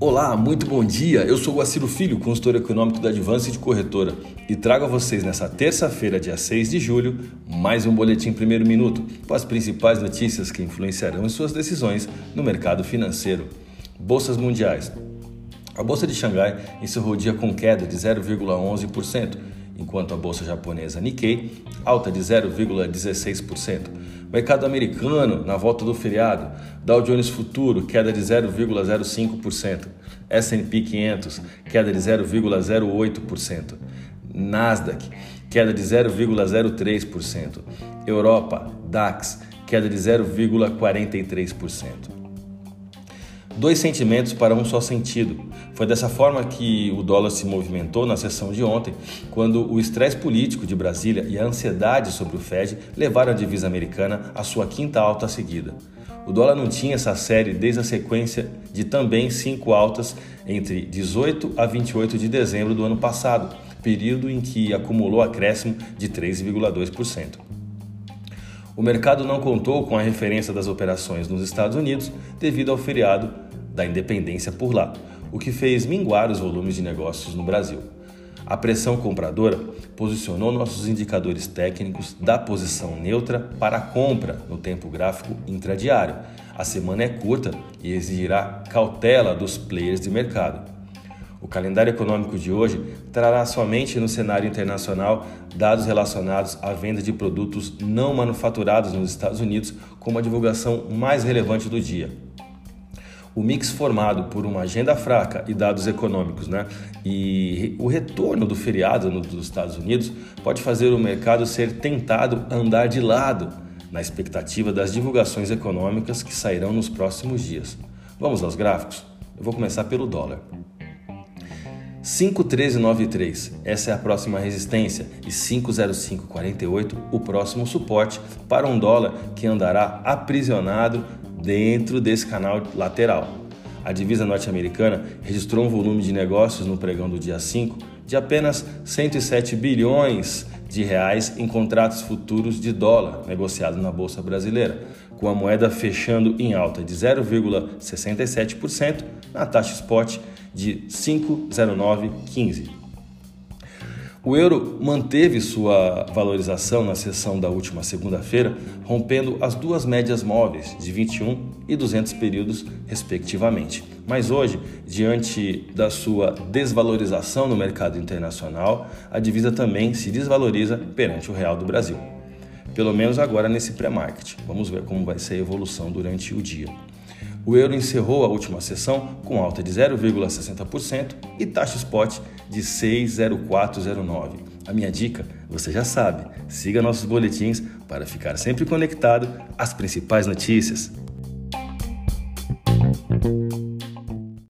Olá, muito bom dia. Eu sou o Guaciro Filho, consultor econômico da Advance de Corretora, e trago a vocês nessa terça-feira, dia 6 de julho, mais um boletim primeiro minuto com as principais notícias que influenciarão em suas decisões no mercado financeiro. Bolsas mundiais. A bolsa de Xangai encerrou o dia com queda de 0,11%, enquanto a bolsa japonesa Nikkei alta de 0,16%. Mercado americano, na volta do feriado, Dow Jones Futuro queda de 0,05%, S&P 500 queda de 0,08%, Nasdaq queda de 0,03%, Europa DAX queda de 0,43% dois sentimentos para um só sentido. Foi dessa forma que o dólar se movimentou na sessão de ontem, quando o estresse político de Brasília e a ansiedade sobre o Fed levaram a divisa americana à sua quinta alta seguida. O dólar não tinha essa série desde a sequência de também cinco altas entre 18 a 28 de dezembro do ano passado, período em que acumulou acréscimo de 3,2%. O mercado não contou com a referência das operações nos Estados Unidos devido ao feriado da independência por lá, o que fez minguar os volumes de negócios no Brasil. A pressão compradora posicionou nossos indicadores técnicos da posição neutra para a compra no tempo gráfico intradiário. A semana é curta e exigirá cautela dos players de mercado. O calendário econômico de hoje trará somente no cenário internacional dados relacionados à venda de produtos não manufaturados nos Estados Unidos como a divulgação mais relevante do dia. O mix formado por uma agenda fraca e dados econômicos, né, e o retorno do feriado nos Estados Unidos pode fazer o mercado ser tentado andar de lado na expectativa das divulgações econômicas que sairão nos próximos dias. Vamos aos gráficos? Eu vou começar pelo dólar. 51393, essa é a próxima resistência, e 50548, o próximo suporte para um dólar que andará aprisionado dentro desse canal lateral. A divisa norte-americana registrou um volume de negócios no pregão do dia 5 de apenas 107 bilhões de reais em contratos futuros de dólar negociados na bolsa brasileira, com a moeda fechando em alta de 0,67% na taxa spot de 5,0915. O euro manteve sua valorização na sessão da última segunda-feira, rompendo as duas médias móveis de 21 e 200 períodos, respectivamente. Mas hoje, diante da sua desvalorização no mercado internacional, a divisa também se desvaloriza perante o real do Brasil. Pelo menos agora nesse pré-market. Vamos ver como vai ser a evolução durante o dia. O euro encerrou a última sessão com alta de 0,60% e taxa spot de 6,0409. A minha dica, você já sabe, siga nossos boletins para ficar sempre conectado às principais notícias.